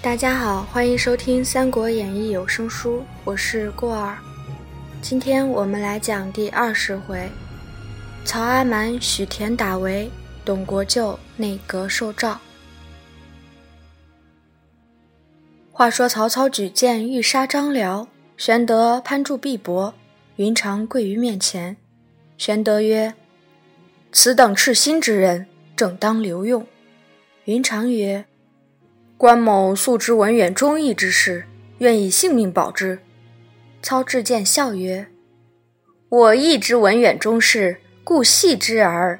大家好，欢迎收听《三国演义》有声书，我是过儿。今天我们来讲第二十回：曹阿瞒许田打围，董国舅内阁受诏。话说曹操举荐欲杀张辽，玄德攀住碧帛，云长跪于面前。玄德曰：“此等赤心之人，正当留用。”云长曰：关某素知文远忠义之事，愿以性命保之。操至见笑曰：“我亦知文远忠事，故系之耳。”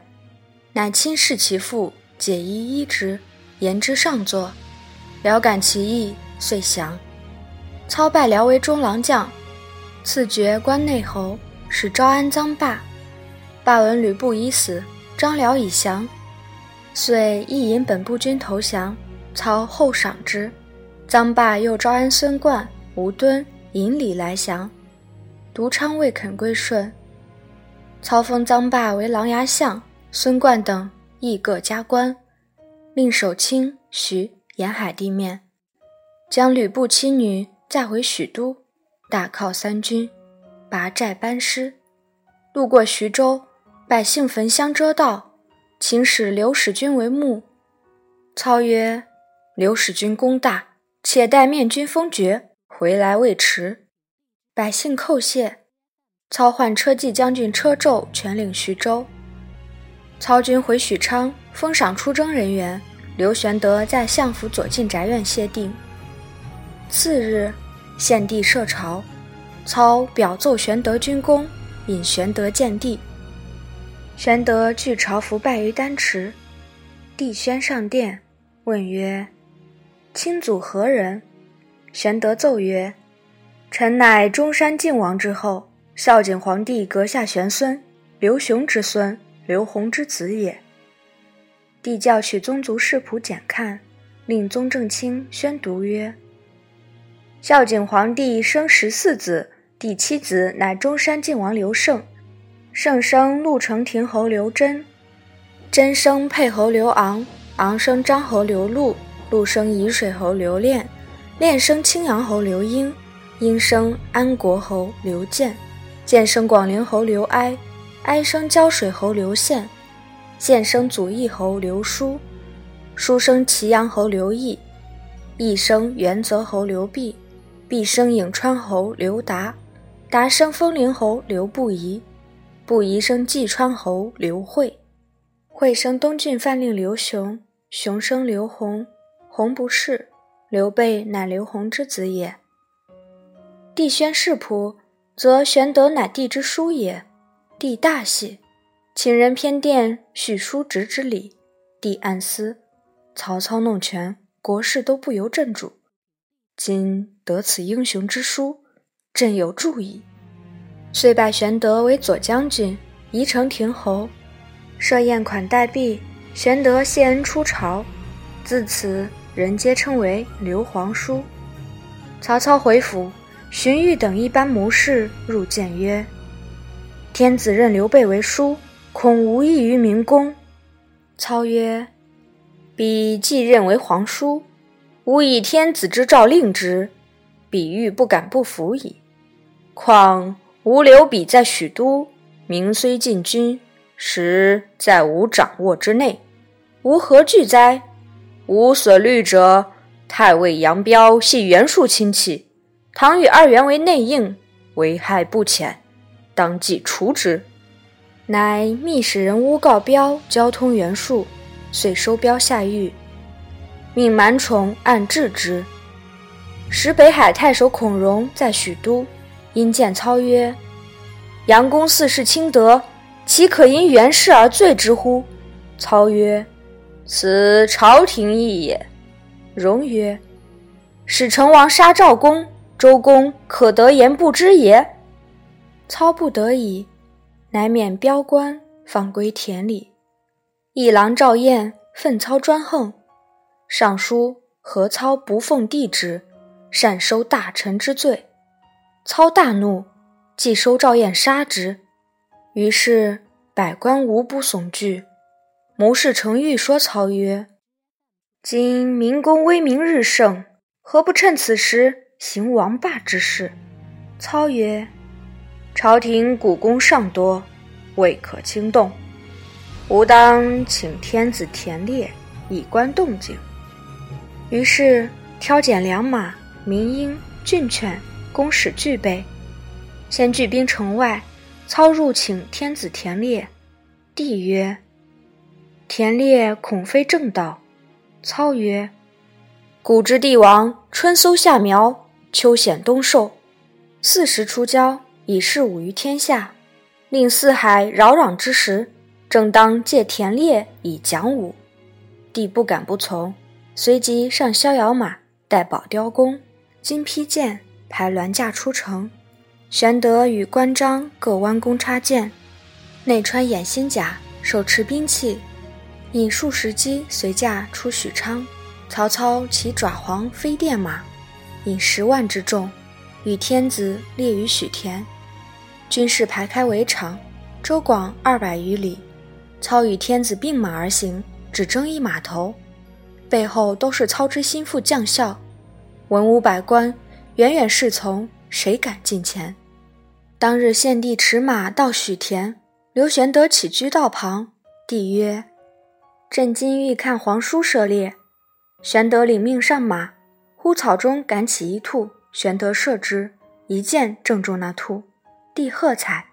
乃亲视其父，解衣衣之，言之上作。辽感其意，遂降。操拜辽为中郎将，赐爵关内侯，使招安臧霸。霸闻吕布已死，张辽已降，遂亦引本部军投降。操厚赏之，臧霸又招安孙贯、吴敦引礼来降，独昌未肯归顺。操封臧霸为琅琊相，孙贯等亦各加官，令守清、徐沿海地面，将吕布妻女载回许都，大犒三军，拔寨班师。路过徐州，百姓焚香遮道，请使刘使君为幕。操曰。刘使君功大，且待面君封爵回来未迟。百姓叩谢。操唤车骑将军车胄全领徐州。操军回许昌，封赏出征人员。刘玄德在相府左近宅院谢定。次日，献帝设朝，操表奏玄德军功，引玄德见帝。玄德据朝服拜于丹池。帝宣上殿，问曰。亲祖何人？玄德奏曰：“臣乃中山靖王之后，孝景皇帝阁下玄孙，刘雄之孙，刘弘之子也。”帝叫取宗族世谱简看，令宗正卿宣读曰：“孝景皇帝生十四子，第七子乃中山靖王刘胜，胜生陆城亭侯刘真，真生沛侯刘昂，昂生张侯刘禄。”陆生沂水侯刘恋，恋生青阳侯刘英，英生安国侯刘建，建生广陵侯刘哀，哀生胶水侯刘宪，宪生祖义侯刘叔，叔生祁阳侯刘义，义生元泽侯刘弼，弼生颍川侯刘达，达生丰陵侯刘不疑，不疑生济川侯刘惠，惠生东郡范令刘雄，雄生刘弘。弘不是，刘备乃刘弘之子也。帝宣世仆，则玄德乃帝之叔也。帝大喜，请人偏殿叙叔侄之礼。帝暗思：曹操弄权，国事都不由朕主。今得此英雄之书，朕有助矣。遂拜玄德为左将军、宜城亭侯，设宴款待毕。玄德谢恩出朝，自此。人皆称为刘皇叔。曹操回府，荀彧等一班谋士入见曰：“天子任刘备为叔，恐无益于明公。”操曰：“彼既任为皇叔，吾以天子之诏令之，彼欲不敢不服矣。况吾留彼在许都，名虽进军，实在吾掌握之内，吾何惧哉？”吾所虑者，太尉杨彪系袁术亲戚，倘与二袁为内应，危害不浅，当即除之。乃密使人诬告彪交通袁术，遂收彪下狱，命满宠按治之。时北海太守孔融在许都，因见操曰：“杨公四世清德，岂可因袁氏而罪之乎？”操曰。此朝廷意也。荣曰：“使成王杀赵公，周公可得言不知也？”操不得已，乃免彪官，放归田里。议郎赵彦愤操专横，上书何操不奉帝旨，擅收大臣之罪。操大怒，即收赵彦杀之。于是百官无不悚惧。谋士程昱说操曰：“今明公威名日盛，何不趁此时行王霸之事？”操曰：“朝廷古功尚多，未可轻动。吾当请天子田猎，以观动静。”于是挑拣良马、民鹰、骏犬，公使俱备，先聚兵城外。操入请天子田猎，帝曰：“田猎恐非正道。”操曰：“古之帝王，春搜夏苗，秋显冬狩，四时出郊，以示武于天下。令四海扰攘之时，正当借田猎以讲武。”帝不敢不从，随即上逍遥马，带宝雕弓、金披剑，排銮驾出城。玄德与关张各弯弓插箭，内穿掩心甲，手持兵器，引数十骑随驾出许昌。曹操骑爪黄飞电马，引十万之众，与天子列于许田。军士排开围场，周广二百余里。操与天子并马而行，只争一马头，背后都是操之心腹将校，文武百官远远侍从。谁敢近前？当日献帝驰马到许田，刘玄德起居道旁。帝曰：“朕今欲看皇叔射猎。”玄德领命上马，忽草中赶起一兔，玄德射之，一箭正中那兔。帝喝彩，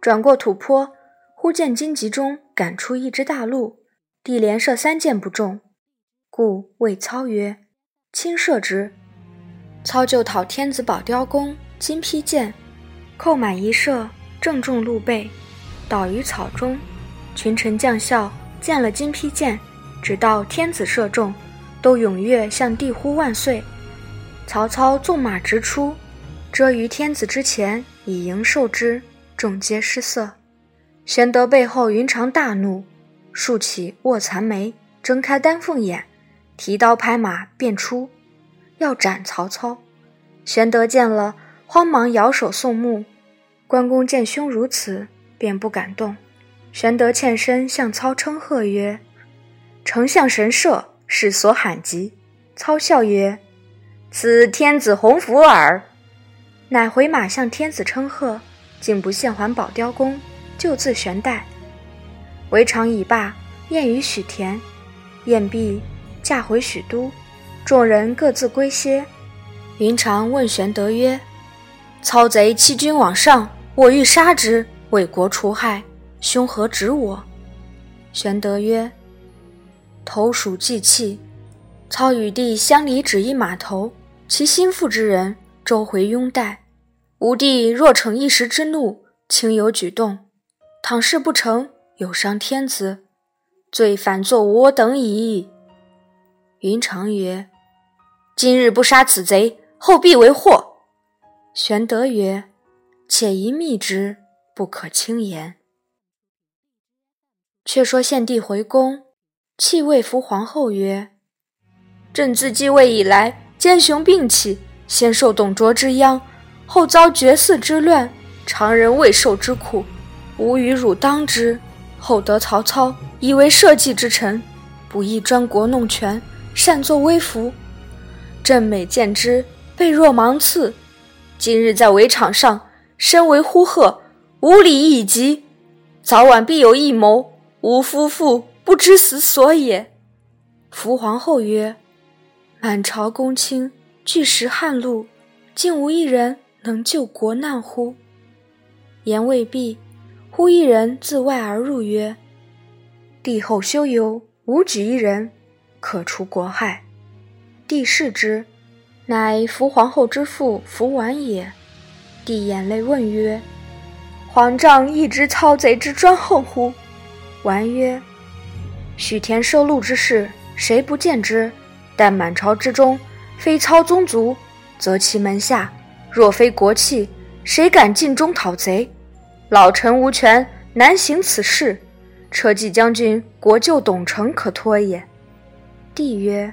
转过土坡，忽见荆棘中赶出一只大鹿，帝连射三箭不中，故谓操曰：“轻射之。”操就讨天子宝雕弓、金披剑，扣满一射，正中鹿背，倒于草中。群臣将校见了金披剑，直到天子射中，都踊跃向帝呼万岁。曹操纵马直出，遮于天子之前，以迎受之，众皆失色。玄德背后云长大怒，竖起卧蚕眉，睁开丹凤眼，提刀拍马便出。要斩曹操，玄德见了，慌忙摇手送目。关公见兄如此，便不敢动。玄德欠身向操称贺曰：“丞相神射，世所罕及。”操笑曰：“此天子鸿福耳。”乃回马向天子称贺，竟不献还宝雕弓，就自悬带。围场已罢，宴于许田。宴毕，驾回许都。众人各自归歇。云长问玄德曰：“操贼欺君罔上，我欲杀之，为国除害，兄何止我？”玄德曰：“投鼠忌器。操与弟相离只一马头，其心腹之人周回拥戴。吾弟若逞一时之怒，轻有举动，倘事不成，有伤天子，罪反作我等矣。”云长曰。今日不杀此贼，后必为祸。玄德曰：“且宜密之，不可轻言。”却说献帝回宫，弃位扶皇后曰：“朕自继位以来，奸雄并起，先受董卓之殃，后遭绝嗣之乱，常人未受之苦，吾与汝当之。后得曹操，以为社稷之臣，不义专国弄权，擅作威服。”朕每见之，背若芒刺。今日在围场上，身为呼喝，无礼亦极。早晚必有异谋，吾夫妇不知死所也。伏皇后曰：“满朝公卿，俱食汉禄，竟无一人能救国难乎？”言未毕，忽一人自外而入，曰：“帝后休忧，吾举一人，可除国害。”帝视之，乃伏皇后之父伏完也。帝眼泪问曰：“皇丈亦知操贼之专横乎？”完曰：“许田收禄之事，谁不见之？但满朝之中，非操宗族，则其门下若非国戚，谁敢尽忠讨贼？老臣无权，难行此事。车骑将军国舅董承可托也。”帝曰。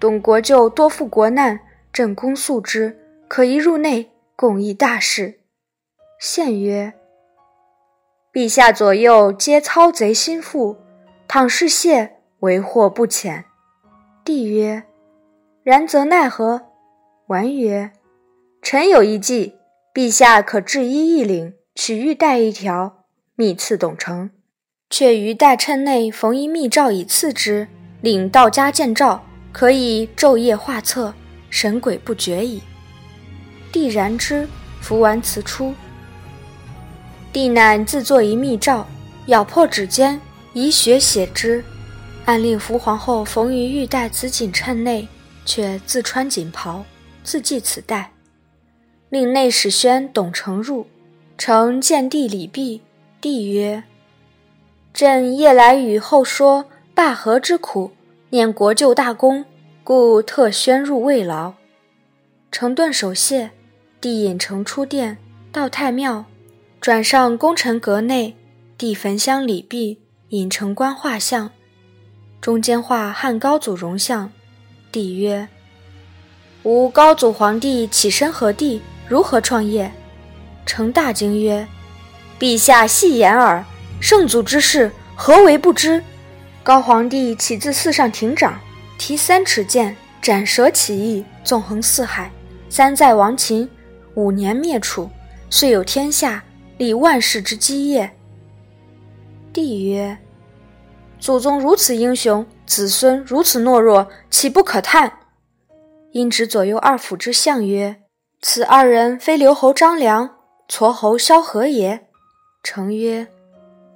董国舅多负国难，朕公素之，可一入内，共议大事。献曰：“陛下左右皆操贼心腹，倘是谢，为祸不浅。”帝曰：“然则奈何？”完曰：“臣有一计，陛下可制衣一领，取玉带一条，密赐董承。却于带衬内缝一密诏以赐之，领道家见诏，可以昼夜画策，神鬼不觉矣。”帝然之，服完辞出。帝乃自作一密诏，咬破指尖，以血写之，暗令伏皇后缝于玉带紫锦衬内，却自穿锦袍，自系此带。令内史宣董承入，承见帝礼毕，帝曰：“朕夜来与后说罢河之苦，念国舅大功，故特宣入慰劳。”承顿首谢，帝引承出殿，到太庙。转上功臣阁内，帝焚香礼毕，引承观画像。中间画汉高祖容像。帝曰：“吾高祖皇帝起身何地？如何创业？”成大惊曰：“陛下戏言耳！圣祖之事，何为不知？高皇帝起自寺上亭长，提三尺剑，斩蛇起义，纵横四海，三载亡秦，五年灭楚，遂有天下。”立万世之基业。帝曰：“祖宗如此英雄，子孙如此懦弱，岂不可叹？”因指左右二辅之相曰：“此二人非刘侯张良、痤侯萧何也？”成曰：“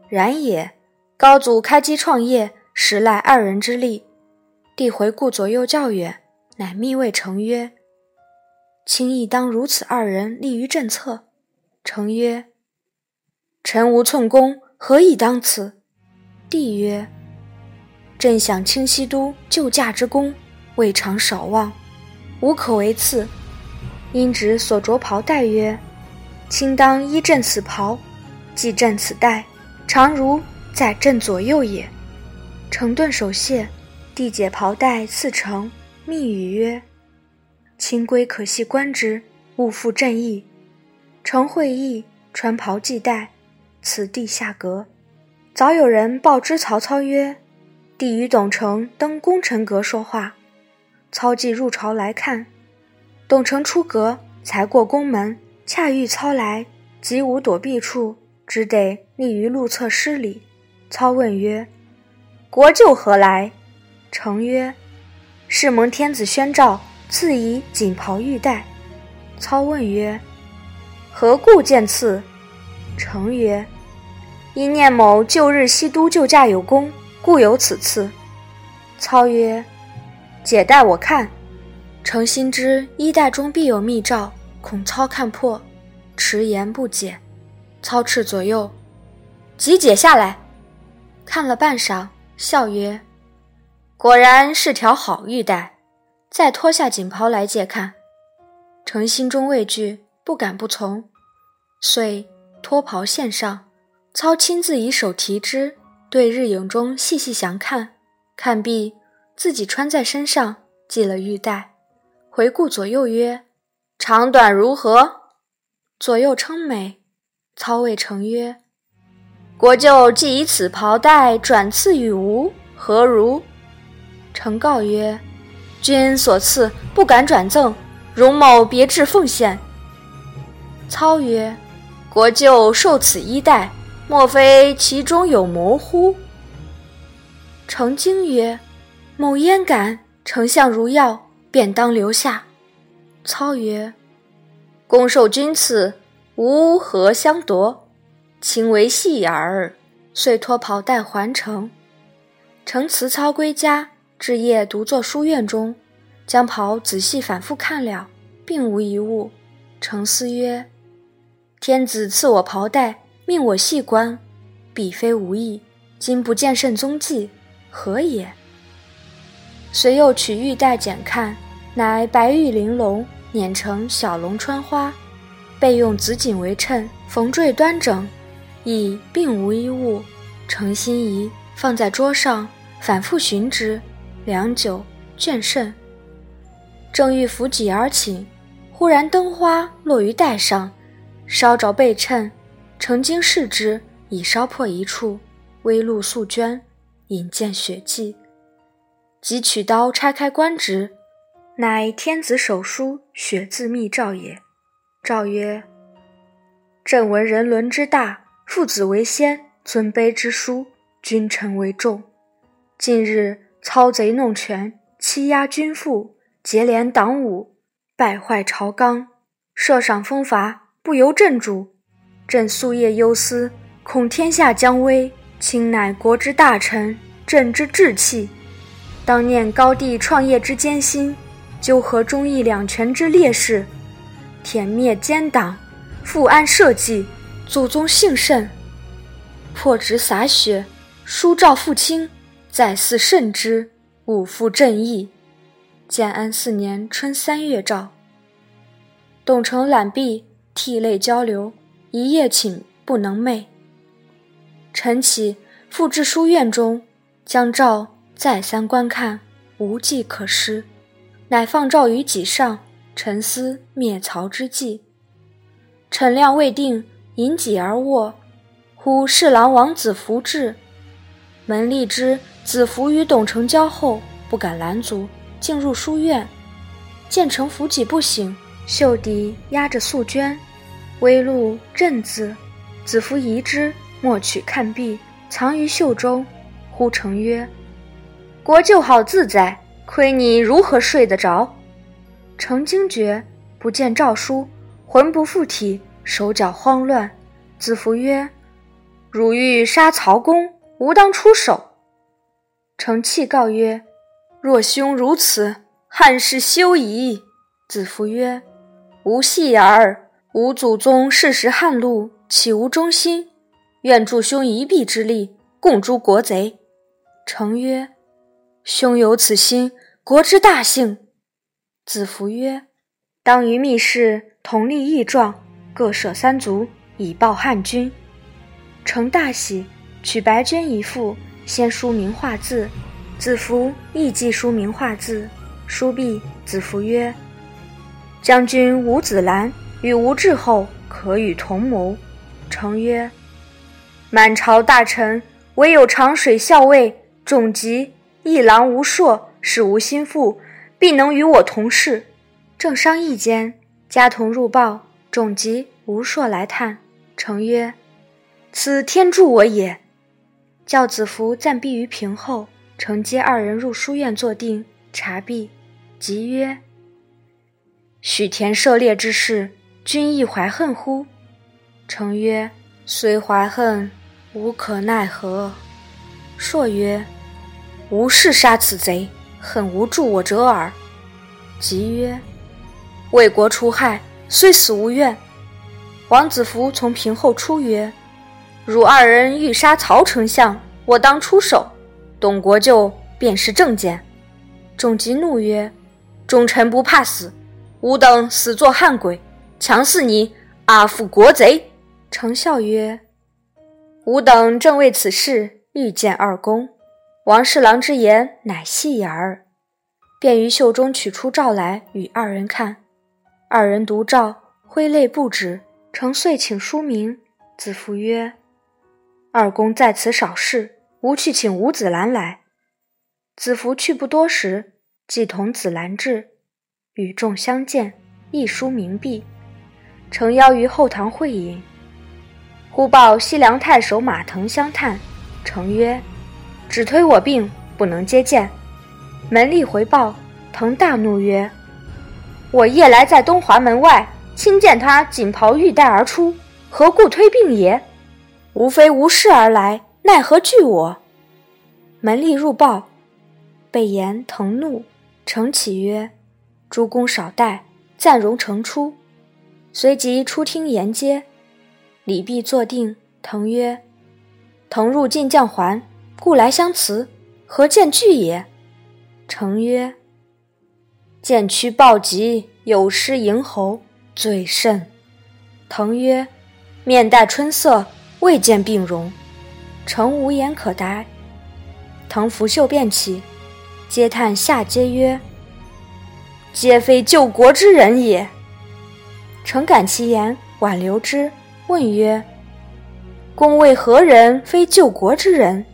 然也。高祖开基创业，实赖二人之力。”帝回顾左右较远，乃密谓成曰：“卿亦当如此二人立于政策。”成曰：臣无寸功，何以当此？帝曰：“朕想清西都救驾之功，未尝少忘，无可为次。因指所着袍带曰：‘卿当依朕此袍，系朕此带，常如在朕左右也。’”承顿守谢，帝解袍带赐成，密语曰：“卿归可系冠之，勿负朕意。”承会意，穿袍系带。此地下阁，早有人报知曹操曰：“帝与董承登功臣阁说话。”操即入朝来看。董承出阁，才过宫门，恰遇操来，即无躲避处，只得立于路侧施礼。操问曰：“国舅何来？”承曰：“是蒙天子宣召，赐以锦袍玉带。”操问曰：“何故见赐？”承曰：因念某旧日西都救驾有功，故有此次。操曰：“解带我看。”诚心知衣带中必有密诏，恐操看破，迟言不解。操斥左右：“即解下来。”看了半晌，笑曰：“果然是条好玉带。”再脱下锦袍来解看。诚心中畏惧，不敢不从，遂脱袍献上。操亲自以手提之，对日影中细细详看，看毕，自己穿在身上，系了玉带，回顾左右曰：“长短如何？”左右称美。操谓成曰：“国舅既以此袍带转赐与吾，何如？”成告曰：“君所赐，不敢转赠，容某别致奉献。”操曰：“国舅受此衣带。”莫非其中有魔乎？程经曰：“某焉敢？丞相如要，便当留下。”操曰：“公受君赐，吾何相夺？卿为戏耳。”遂脱袍带还城。程辞操归家，至夜独坐书院中，将袍仔细反复看了，并无一物。程思曰：“天子赐我袍带。”命我细观，彼非无意。今不见甚踪迹，何也？遂又取玉带检看，乃白玉玲珑，碾成小龙穿花，备用紫锦为衬，缝缀端整，亦并无一物。诚心仪放在桌上，反复寻之，良久，倦甚。正欲扶几而起，忽然灯花落于带上，烧着背衬。曾经视之，已烧破一处，微露素绢，引见血迹。即取刀拆开观之，乃天子手书血字密诏也。诏曰：“朕闻人伦之大，父子为先，尊卑之殊，君臣为重。近日操贼弄权，欺压君父，结连党伍，败坏朝纲，设赏封罚，不由朕主。朕夙夜忧思，恐天下将危。卿乃国之大臣，朕之志气，当念高帝创业之艰辛，纠合忠义两全之烈士。”殄灭奸党，复安社稷，祖宗幸甚。破职洒血，书诏父亲，再嗣圣之，勿负正义。建安四年春三月诏。董承揽璧，涕泪交流，一夜寝不能寐。晨起，复至书院中，将诏再三观看，无计可施，乃放诏于己上。沉思灭曹之计，臣亮未定，引己而卧。忽侍郎王子服至，门吏知子服与董承交后，不敢拦阻，进入书院，见承伏己不醒，袖底压着素绢，微露朕字。子服疑之，莫取看毕，藏于袖中。呼成曰：“国舅好自在，亏你如何睡得着？”成惊觉，不见诏书，魂不附体，手脚慌乱。子服曰：“汝欲杀曹公，吾当出手。”成气告曰：“若兄如此，汉室休矣。”子服曰：“无戏耳。吾祖宗世时汉禄，岂无忠心？愿助兄一臂之力，共诛国贼。”程曰：“兄有此心，国之大幸。”子服曰：“当于密室同立义状，各设三族，以报汉君。”成大喜，取白绢一副，先书名画字。子服亦即书名画字。书毕，子服曰：“将军吴子兰与吴志后可与同谋。”成曰：“满朝大臣，唯有长水校尉仲吉、一郎吴硕是无心腹。”必能与我同事。正商议间，家童入报，种吉、吴硕来探。成曰：“此天助我也。”教子服暂避于屏后。承接二人入书院坐定，察毕，即曰：“许田涉猎之事，君亦怀恨乎？”成曰：“虽怀恨，无可奈何。”硕曰：“吾誓杀此贼。”恨无助我者耳。即曰：“为国除害，虽死无怨。”王子服从屏后出曰：“汝二人欲杀曹丞相，我当出手。董国舅便是正见。”仲吉怒曰：“忠臣不怕死，吾等死作汉鬼，强似你阿父国贼。”丞笑曰：“吾等正为此事欲见二公。”王侍郎之言乃戏也耳，便于袖中取出诏来与二人看。二人读诏，挥泪不止。承遂请书名。子服曰：“二公在此少事，吾去请吴子兰来。”子服去不多时，即同子兰至，与众相见，一书名毕。诚邀于后堂会饮，忽报西凉太守马腾相探。承曰。只推我病，不能接见。门吏回报，腾大怒曰：“我夜来在东华门外，亲见他锦袍玉带而出，何故推病也？无非无事而来，奈何惧我？”门吏入报，被言腾怒，承启曰：“诸公少待，暂容成出。”随即出厅沿接。礼毕坐定，腾曰：“腾入晋将还。”故来相辞，何见惧也？成曰：“见屈暴疾，有失迎侯，罪甚。”腾曰：“面带春色，未见病容。”成无言可答。腾拂袖便起，嗟叹下阶曰：“皆非救国之人也。”诚感其言，挽留之，问曰：“公为何人非救国之人？”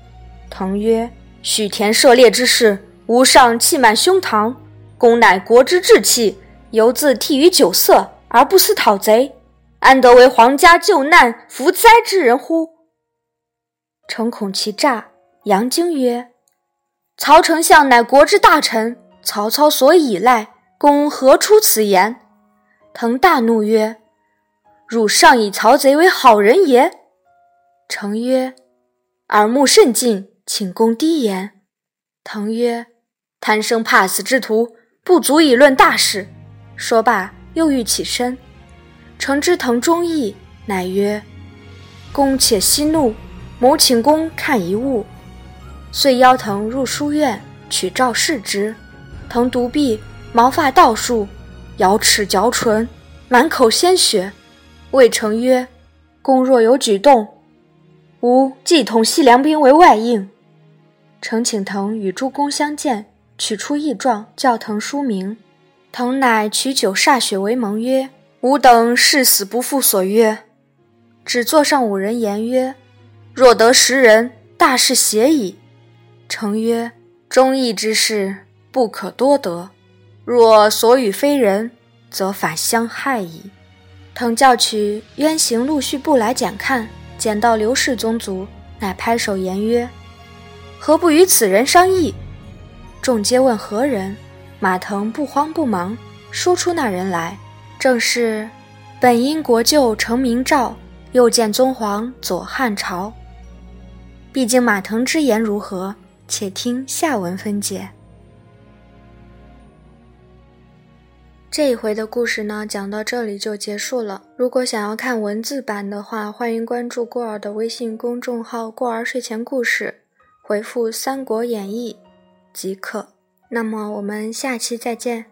腾曰：“许田涉猎之事，吾上气满胸膛，公乃国之志气，犹自替于酒色，而不思讨贼，安得为皇家救难扶灾之人乎？”诚恐其诈。杨经曰：“曹丞相乃国之大臣，曹操所倚赖，公何出此言？”腾大怒曰：“汝尚以曹贼为好人也？”诚曰：“耳目甚近，请公低言。”腾曰：“贪生怕死之徒，不足以论大事。”说罢，又欲起身。诚知腾忠义，乃曰：“公且息怒，某请公看一物。”遂邀腾入书院，取诏视之。腾独臂，毛发倒竖，咬齿嚼唇，满口鲜血。谓成曰：“公若有举动，吾即统西凉兵为外应。”成请腾与诸公相见，取出异状，教腾书名。腾乃取酒歃血为盟，曰：“吾等誓死不负所约。”只座上五人言曰：“若得十人，大事协矣。”成曰：“忠义之事不可多得，若所与非人，则反相害矣。”腾叫取渊行陆续部来检看，检到刘氏宗族，乃拍手言曰：“何不与此人商议？”众皆问何人。马腾不慌不忙，说出那人来，正是本因国舅程明诏，又见宗皇左汉朝。毕竟马腾之言如何？且听下文分解。这一回的故事呢，讲到这里就结束了。如果想要看文字版的话，欢迎关注过儿的微信公众号“过儿睡前故事”，回复《三国演义》即可。那么我们下期再见。